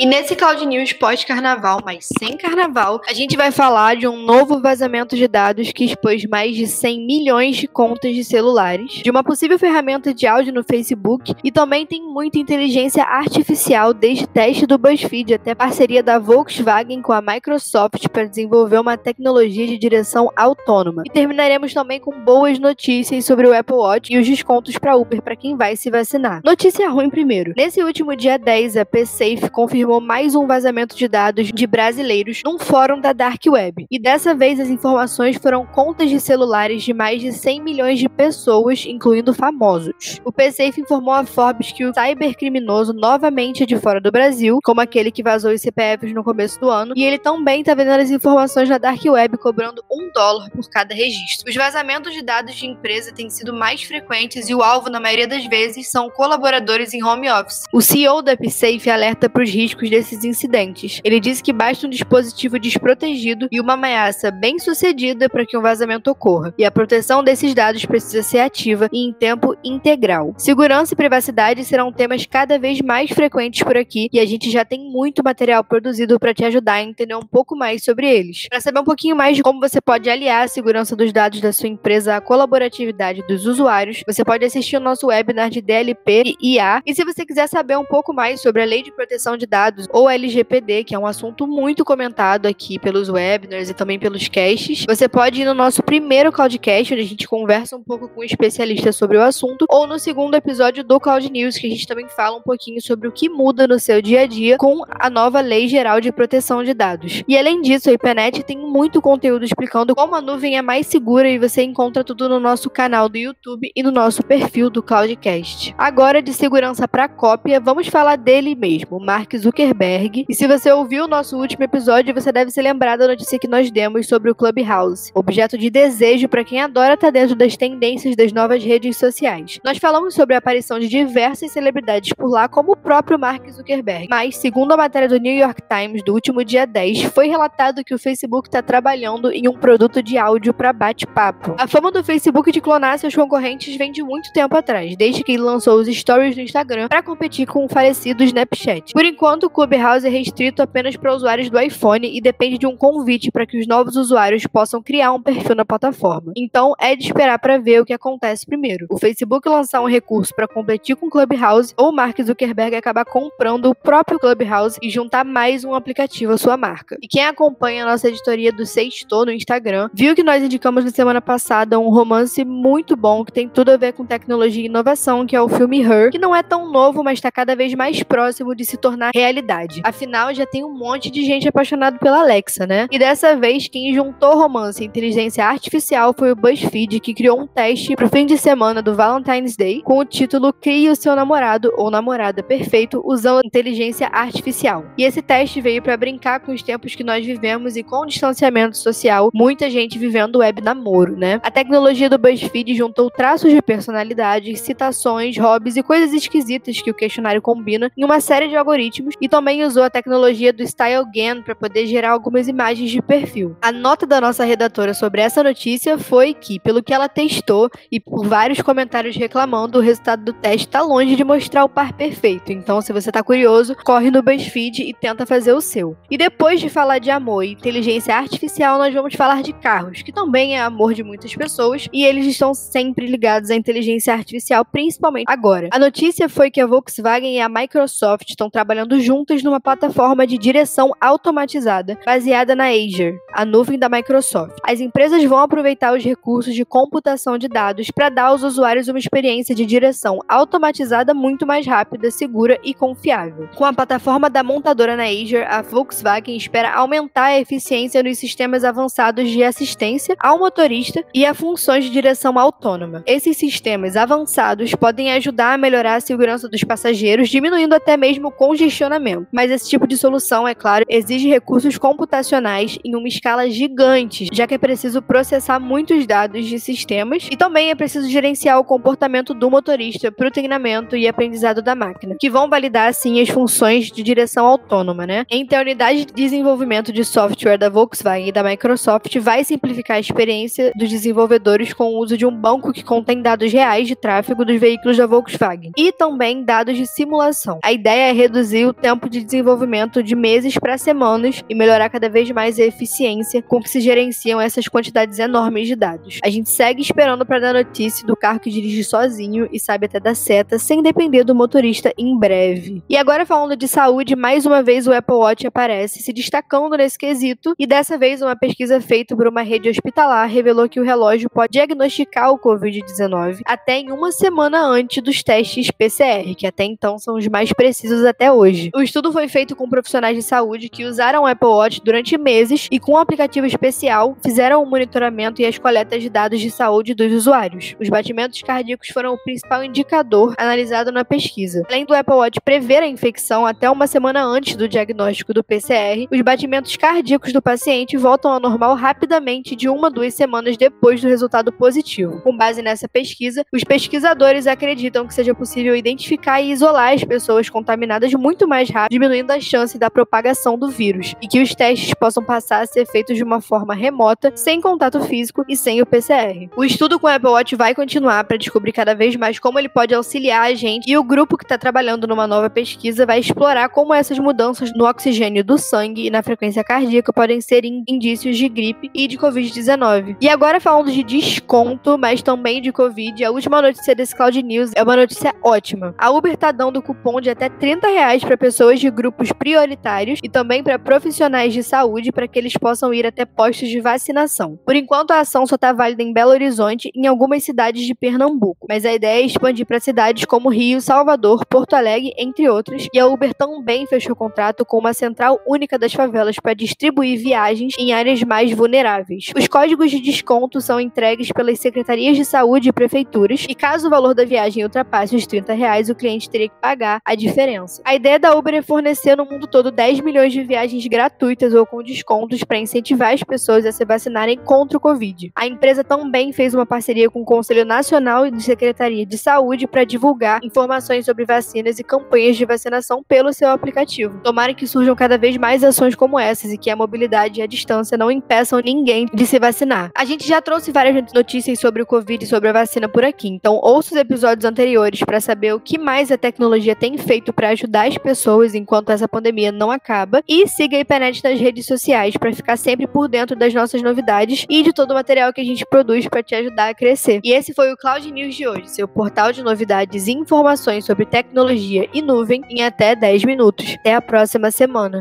E nesse Cloud News pós-carnaval, mas sem carnaval, a gente vai falar de um novo vazamento de dados que expôs mais de 100 milhões de contas de celulares, de uma possível ferramenta de áudio no Facebook e também tem muita inteligência artificial, desde teste do BuzzFeed até parceria da Volkswagen com a Microsoft para desenvolver uma tecnologia de direção autônoma. E terminaremos também com boas notícias sobre o Apple Watch e os descontos para Uber para quem vai se vacinar. Notícia ruim primeiro. Nesse último dia 10, a PSafe confirmou confirmou mais um vazamento de dados de brasileiros num fórum da Dark Web. E dessa vez as informações foram contas de celulares de mais de 100 milhões de pessoas, incluindo famosos. O PSafe informou a Forbes que o cybercriminoso novamente é de fora do Brasil, como aquele que vazou os CPFs no começo do ano, e ele também está vendendo as informações na Dark Web cobrando um dólar por cada registro. Os vazamentos de dados de empresa têm sido mais frequentes e o alvo, na maioria das vezes, são colaboradores em home office. O CEO da PSafe alerta para os riscos desses incidentes. Ele disse que basta um dispositivo desprotegido e uma ameaça bem sucedida para que um vazamento ocorra, e a proteção desses dados precisa ser ativa e em tempo integral. Segurança e privacidade serão temas cada vez mais frequentes por aqui e a gente já tem muito material produzido para te ajudar a entender um pouco mais sobre eles. Para saber um pouquinho mais de como você pode aliar a segurança dos dados da sua empresa à colaboratividade dos usuários, você pode assistir o nosso webinar de DLP e IA. E se você quiser saber um pouco mais sobre a Lei de Proteção de Dados dados, ou LGPD, que é um assunto muito comentado aqui pelos webinars e também pelos casts. Você pode ir no nosso primeiro Cloudcast, onde a gente conversa um pouco com um sobre o assunto, ou no segundo episódio do Cloud News, que a gente também fala um pouquinho sobre o que muda no seu dia a dia com a nova Lei Geral de Proteção de Dados. E além disso, a IPNET tem muito conteúdo explicando como a nuvem é mais segura e você encontra tudo no nosso canal do YouTube e no nosso perfil do Cloudcast. Agora, de segurança para cópia, vamos falar dele mesmo, Mark Zuckerberg Zuckerberg. E se você ouviu o nosso último episódio, você deve se lembrar da notícia que nós demos sobre o Clubhouse, objeto de desejo para quem adora estar tá dentro das tendências das novas redes sociais. Nós falamos sobre a aparição de diversas celebridades por lá, como o próprio Mark Zuckerberg. Mas, segundo a matéria do New York Times do último dia 10, foi relatado que o Facebook está trabalhando em um produto de áudio para bate-papo. A fama do Facebook de clonar seus concorrentes vem de muito tempo atrás, desde que ele lançou os stories no Instagram para competir com o falecido Snapchat. Por enquanto, o Clubhouse é restrito apenas para usuários do iPhone e depende de um convite para que os novos usuários possam criar um perfil na plataforma. Então, é de esperar para ver o que acontece primeiro. O Facebook lançar um recurso para competir com o Clubhouse ou Mark Zuckerberg acabar comprando o próprio Clubhouse e juntar mais um aplicativo à sua marca. E quem acompanha a nossa editoria do Sexto no Instagram viu que nós indicamos na semana passada um romance muito bom que tem tudo a ver com tecnologia e inovação, que é o filme Her, que não é tão novo, mas está cada vez mais próximo de se tornar realidade realidade. Afinal, já tem um monte de gente apaixonada pela Alexa, né? E dessa vez, quem juntou romance e inteligência artificial foi o BuzzFeed, que criou um teste pro fim de semana do Valentine's Day com o título Crie o seu namorado ou namorada perfeito usando inteligência artificial. E esse teste veio para brincar com os tempos que nós vivemos e com o distanciamento social, muita gente vivendo web namoro, né? A tecnologia do BuzzFeed juntou traços de personalidade, citações, hobbies e coisas esquisitas que o questionário combina em uma série de algoritmos e também usou a tecnologia do StyleGAN para poder gerar algumas imagens de perfil. A nota da nossa redatora sobre essa notícia foi que, pelo que ela testou e por vários comentários reclamando, o resultado do teste está longe de mostrar o par perfeito. Então, se você está curioso, corre no BuzzFeed e tenta fazer o seu. E depois de falar de amor e inteligência artificial, nós vamos falar de carros, que também é amor de muitas pessoas e eles estão sempre ligados à inteligência artificial, principalmente agora. A notícia foi que a Volkswagen e a Microsoft estão trabalhando juntos juntas numa plataforma de direção automatizada baseada na Azure, a nuvem da Microsoft. As empresas vão aproveitar os recursos de computação de dados para dar aos usuários uma experiência de direção automatizada muito mais rápida, segura e confiável. Com a plataforma da montadora na Azure, a Volkswagen espera aumentar a eficiência nos sistemas avançados de assistência ao motorista e a funções de direção autônoma. Esses sistemas avançados podem ajudar a melhorar a segurança dos passageiros, diminuindo até mesmo o congestionamento Mas esse tipo de solução, é claro, exige recursos computacionais em uma escala gigante, já que é preciso processar muitos dados de sistemas e também é preciso gerenciar o comportamento do motorista para o treinamento e aprendizado da máquina, que vão validar assim as funções de direção autônoma, né? Entre a unidade de desenvolvimento de software da Volkswagen e da Microsoft vai simplificar a experiência dos desenvolvedores com o uso de um banco que contém dados reais de tráfego dos veículos da Volkswagen e também dados de simulação. A ideia é reduzir o tempo de desenvolvimento de meses para semanas e melhorar cada vez mais a eficiência com que se gerenciam essas quantidades enormes de dados. A gente segue esperando para dar notícia do carro que dirige sozinho e sabe até da seta sem depender do motorista em breve. E agora falando de saúde, mais uma vez o Apple Watch aparece se destacando nesse quesito e dessa vez uma pesquisa feita por uma rede hospitalar revelou que o relógio pode diagnosticar o COVID-19 até em uma semana antes dos testes PCR, que até então são os mais precisos até hoje. O estudo foi feito com profissionais de saúde que usaram o Apple Watch durante meses e com um aplicativo especial fizeram o monitoramento e as coletas de dados de saúde dos usuários. Os batimentos cardíacos foram o principal indicador analisado na pesquisa. Além do Apple Watch prever a infecção até uma semana antes do diagnóstico do PCR, os batimentos cardíacos do paciente voltam ao normal rapidamente de uma a duas semanas depois do resultado positivo. Com base nessa pesquisa, os pesquisadores acreditam que seja possível identificar e isolar as pessoas contaminadas muito mais rápido, diminuindo a chance da propagação do vírus, e que os testes possam passar a ser feitos de uma forma remota, sem contato físico e sem o PCR. O estudo com o Apple Watch vai continuar para descobrir cada vez mais como ele pode auxiliar a gente, e o grupo que está trabalhando numa nova pesquisa vai explorar como essas mudanças no oxigênio do sangue e na frequência cardíaca podem ser indícios de gripe e de Covid-19. E agora falando de desconto, mas também de Covid, a última notícia desse Cloud News é uma notícia ótima. A Uber está dando cupom de até 30 reais para pessoas de grupos prioritários e também para profissionais de saúde para que eles possam ir até postos de vacinação. Por enquanto, a ação só está válida em Belo Horizonte e em algumas cidades de Pernambuco, mas a ideia é expandir para cidades como Rio, Salvador, Porto Alegre, entre outras, e a Uber também fechou contrato com uma central única das favelas para distribuir viagens em áreas mais vulneráveis. Os códigos de desconto são entregues pelas secretarias de saúde e prefeituras, e caso o valor da viagem ultrapasse os 30 reais, o cliente teria que pagar a diferença. A ideia da Uber fornecer no mundo todo 10 milhões de viagens gratuitas ou com descontos para incentivar as pessoas a se vacinarem contra o Covid. A empresa também fez uma parceria com o Conselho Nacional e Secretaria de Saúde para divulgar informações sobre vacinas e campanhas de vacinação pelo seu aplicativo. Tomara que surjam cada vez mais ações como essas e que a mobilidade e a distância não impeçam ninguém de se vacinar. A gente já trouxe várias notícias sobre o Covid e sobre a vacina por aqui, então ouça os episódios anteriores para saber o que mais a tecnologia tem feito para ajudar as pessoas enquanto essa pandemia não acaba e siga a IPNET nas redes sociais para ficar sempre por dentro das nossas novidades e de todo o material que a gente produz para te ajudar a crescer. E esse foi o Cloud News de hoje, seu portal de novidades e informações sobre tecnologia e nuvem em até 10 minutos. Até a próxima semana.